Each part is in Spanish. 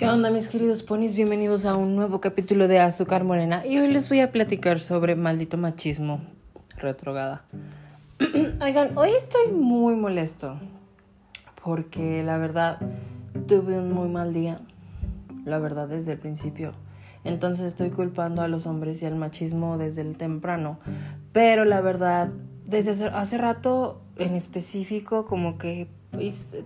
¿Qué onda mis queridos ponis? Bienvenidos a un nuevo capítulo de Azúcar Morena y hoy les voy a platicar sobre maldito machismo retrogada. Oigan, hoy estoy muy molesto porque la verdad tuve un muy mal día, la verdad desde el principio. Entonces estoy culpando a los hombres y al machismo desde el temprano, pero la verdad desde hace rato en específico como que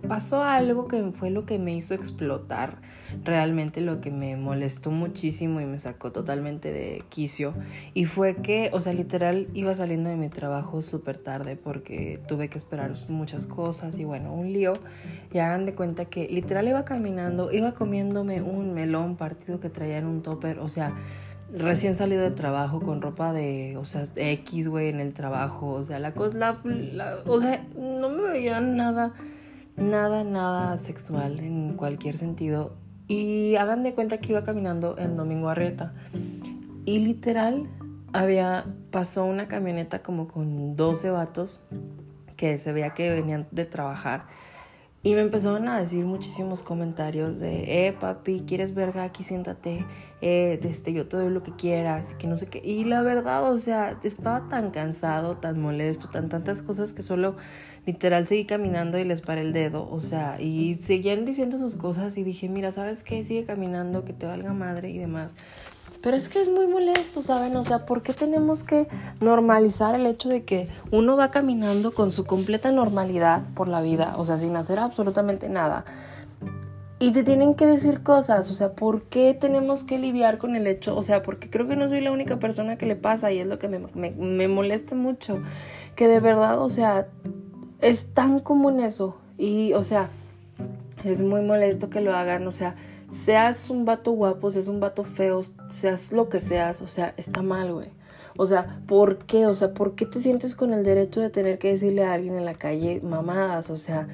pasó algo que fue lo que me hizo explotar realmente lo que me molestó muchísimo y me sacó totalmente de quicio. Y fue que, o sea, literal iba saliendo de mi trabajo súper tarde porque tuve que esperar muchas cosas y bueno, un lío. Y hagan de cuenta que literal iba caminando, iba comiéndome un melón partido que traía en un topper, o sea, recién salido de trabajo con ropa de, o sea, X, güey, en el trabajo, o sea, la cosa, la, o sea, no me veía nada, nada, nada sexual en cualquier sentido. Y hagan de cuenta que iba caminando el domingo Arrieta. Y literal, había, pasó una camioneta como con 12 vatos que se veía que venían de trabajar y me empezaron a decir muchísimos comentarios de, eh, papi, ¿quieres verga? Aquí siéntate, eh, este, yo te doy lo que quieras, que no sé qué. Y la verdad, o sea, estaba tan cansado, tan molesto, tan tantas cosas que solo literal seguí caminando y les paré el dedo, o sea, y seguían diciendo sus cosas y dije, mira, ¿sabes qué? Sigue caminando, que te valga madre y demás. Pero es que es muy molesto, ¿saben? O sea, ¿por qué tenemos que normalizar el hecho de que uno va caminando con su completa normalidad por la vida, o sea, sin hacer absolutamente nada? Y te tienen que decir cosas, o sea, ¿por qué tenemos que lidiar con el hecho? O sea, porque creo que no soy la única persona que le pasa y es lo que me, me, molesta mucho, que de verdad, o sea, es tan común eso. Y, o sea, es muy molesto que lo hagan, o sea, seas un vato guapo, seas un vato feo, seas lo que seas, o sea, está mal, güey. O sea, ¿por qué? O sea, ¿por qué te sientes con el derecho de tener que decirle a alguien en la calle mamadas? O sea,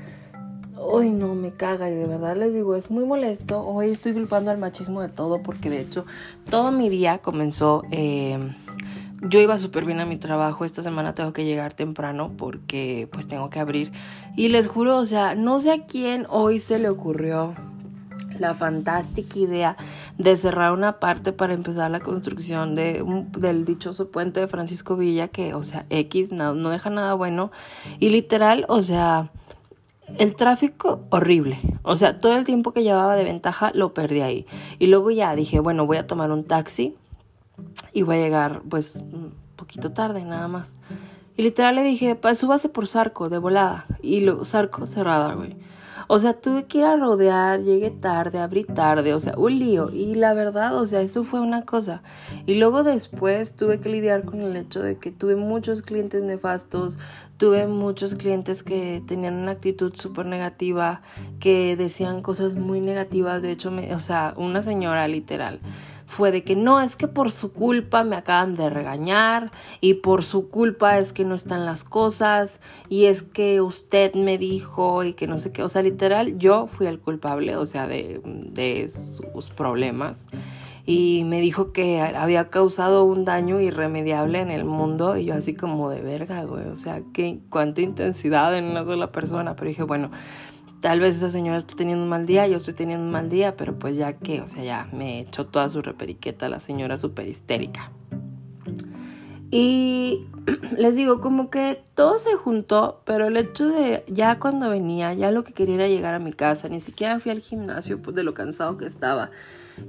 hoy no me caga y de verdad les digo, es muy molesto. Hoy estoy culpando al machismo de todo porque de hecho todo mi día comenzó... Eh, yo iba súper bien a mi trabajo, esta semana tengo que llegar temprano porque pues tengo que abrir. Y les juro, o sea, no sé a quién hoy se le ocurrió la fantástica idea de cerrar una parte para empezar la construcción de del dichoso puente de Francisco Villa, que, o sea, X no, no deja nada bueno. Y literal, o sea, el tráfico horrible. O sea, todo el tiempo que llevaba de ventaja lo perdí ahí. Y luego ya dije, bueno, voy a tomar un taxi y voy a llegar, pues, un poquito tarde, nada más. Y literal le dije, pues súbase por Zarco, de volada. Y luego, Zarco cerrada, güey. O sea, tuve que ir a rodear, llegué tarde, abrí tarde, o sea, un lío. Y la verdad, o sea, eso fue una cosa. Y luego después tuve que lidiar con el hecho de que tuve muchos clientes nefastos, tuve muchos clientes que tenían una actitud súper negativa, que decían cosas muy negativas. De hecho, me, o sea, una señora literal fue de que no, es que por su culpa me acaban de regañar y por su culpa es que no están las cosas y es que usted me dijo y que no sé qué, o sea, literal yo fui el culpable, o sea, de, de sus problemas. Y me dijo que había causado un daño irremediable en el mundo y yo así como de verga, güey, o sea, qué cuánta intensidad en una sola persona, pero dije, bueno, tal vez esa señora está teniendo un mal día, yo estoy teniendo un mal día, pero pues ya que, o sea, ya me echó toda su reperiqueta la señora súper histérica. Y les digo, como que todo se juntó, pero el hecho de ya cuando venía, ya lo que quería era llegar a mi casa, ni siquiera fui al gimnasio pues, de lo cansado que estaba.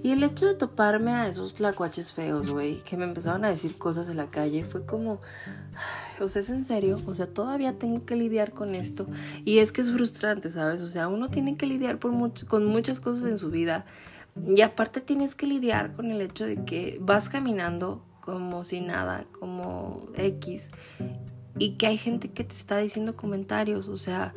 Y el hecho de toparme a esos tlacuaches feos, güey, que me empezaban a decir cosas en la calle, fue como, o sea, es en serio, o sea, todavía tengo que lidiar con esto. Y es que es frustrante, ¿sabes? O sea, uno tiene que lidiar por con muchas cosas en su vida. Y aparte tienes que lidiar con el hecho de que vas caminando como si nada, como X, y que hay gente que te está diciendo comentarios, o sea,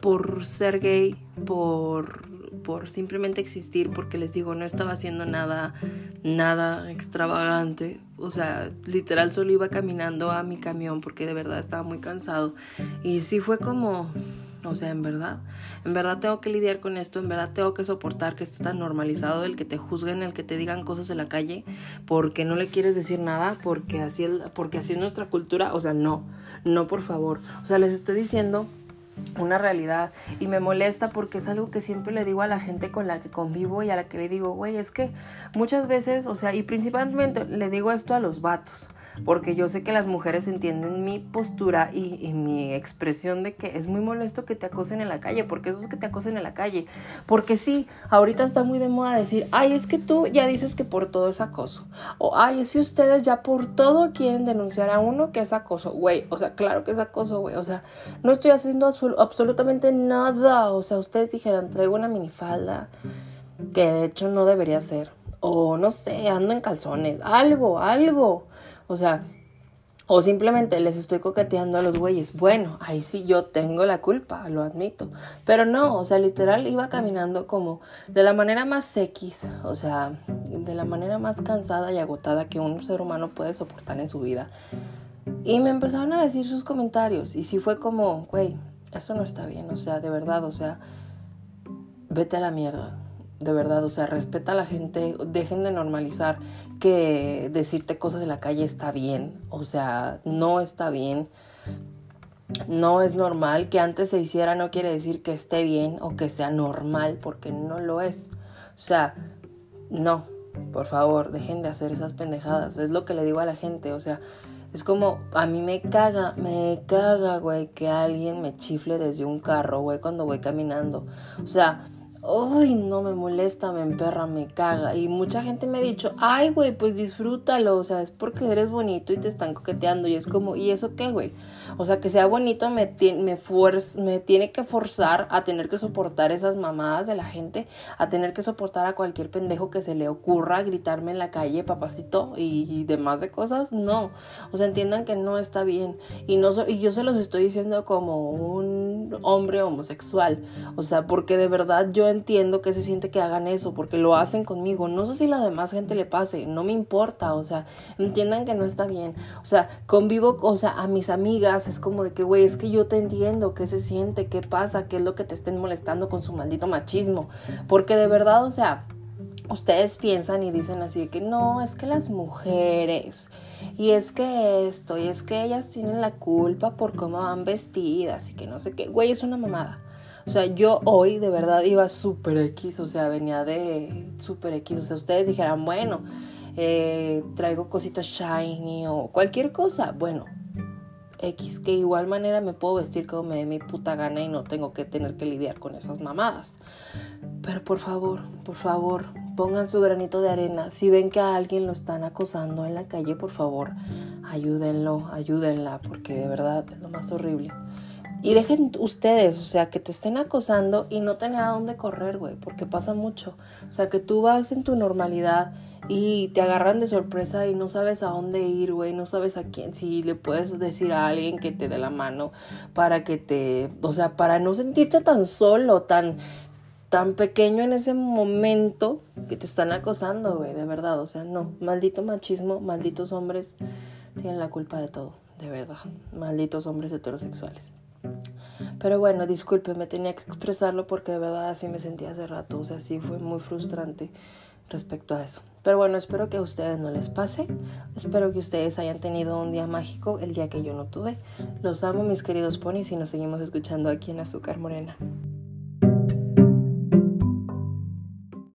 por ser gay, por por simplemente existir, porque les digo, no estaba haciendo nada, nada extravagante. O sea, literal solo iba caminando a mi camión porque de verdad estaba muy cansado. Y sí fue como, o sea, en verdad, en verdad tengo que lidiar con esto, en verdad tengo que soportar que esté tan normalizado el que te juzguen, el que te digan cosas en la calle, porque no le quieres decir nada, porque así, porque así es nuestra cultura. O sea, no, no, por favor. O sea, les estoy diciendo una realidad y me molesta porque es algo que siempre le digo a la gente con la que convivo y a la que le digo, güey, es que muchas veces, o sea, y principalmente le digo esto a los vatos porque yo sé que las mujeres entienden mi postura y, mi expresión de que es muy molesto que te acosen en la calle, porque eso es que te acosen en la calle, porque sí, ahorita está muy de moda decir, ay, es que tú ya dices que por todo es acoso, o ay, es que ustedes ya por todo quieren denunciar a uno que es acoso, güey, o sea, claro que es acoso, güey, o sea, no estoy haciendo absolutamente nada, o sea, ustedes dijeran, traigo una minifalda, que de hecho no debería ser, o no sé, ando en calzones, algo, algo. O sea, o simplemente les estoy coqueteando a los güeyes. Bueno, ahí sí yo tengo la culpa, lo admito. Pero no, o sea, literal iba caminando como de la manera más X, o sea, de la manera más cansada y agotada que un ser humano puede soportar en su vida. Y me empezaron a decir sus comentarios. Y sí fue como, güey, eso no está bien, o sea, de verdad, o sea, vete a la mierda de verdad, o sea, respeta a la gente, dejen de normalizar que decirte cosas en la calle está bien, o sea, no está bien, no es normal, que antes se hiciera no quiere decir que esté bien o que sea normal, porque no lo es, o sea, no, por favor, dejen de hacer esas pendejadas, es lo que le digo a la gente, o sea, es como, a mí me caga, me caga, güey, que alguien me chifle desde un carro, güey, cuando voy caminando. O sea, ay, no me molesta, me emperra, me caga. Y mucha gente me ha dicho, ay, güey, pues disfrútalo, o sea, es porque eres bonito y te están coqueteando. Y es como, ¿y eso qué, güey? O sea, que sea bonito me, me, me tiene que forzar a tener que soportar esas mamadas de la gente, a tener que soportar a cualquier pendejo que se le ocurra gritarme en la calle, papacito, y, demás de cosas. No, o sea, entiendan que no está bien. Y, no, y yo se los estoy diciendo como un hombre homosexual. O sea, porque de verdad yo entiendo que se siente que hagan eso porque lo hacen conmigo. No sé si la demás gente le pase, no me importa, o sea, entiendan que no está bien. O sea, convivo, o sea, a mis amigas es como de que, güey, es que yo te entiendo, qué se siente, qué pasa, qué es lo que te estén molestando con su maldito machismo. Porque de verdad, o sea, ustedes piensan y dicen así de que no, es que las mujeres, y es que esto, y es que ellas tienen la culpa por cómo van vestidas, y que no sé qué, güey, es una mamada. O sea, yo hoy de verdad iba súper X, o sea, venía de súper X. O sea, ustedes dijeran, bueno, eh, traigo cositas shiny o cualquier cosa. Bueno, X, que igual manera me puedo vestir como me dé mi puta gana y no tengo que tener que lidiar con esas mamadas. Pero por favor, por favor, pongan su granito de arena. Si ven que a alguien lo están acosando en la calle, por favor, ayúdenlo, ayúdenla, porque de verdad es lo más horrible. Y dejen ustedes, o sea, que te estén acosando y no tengan a dónde correr, güey, porque pasa mucho. O sea, que tú vas en tu normalidad y te agarran de sorpresa y no sabes a dónde ir, güey, no sabes a quién, si le puedes decir a alguien que te dé la mano para que te, o sea, para no sentirte tan solo, tan tan pequeño en ese momento que te están acosando, güey, de verdad, o sea, no, maldito machismo, malditos hombres tienen la culpa de todo, de verdad, malditos hombres heterosexuales. Pero bueno, disculpe, me tenía que expresarlo porque de verdad así me sentía hace rato. O sea, sí fue muy frustrante respecto a eso. Pero bueno, espero que a ustedes no les pase. Espero que ustedes hayan tenido un día mágico el día que yo no tuve. Los amo, mis queridos ponis, y nos seguimos escuchando aquí en Azúcar Morena.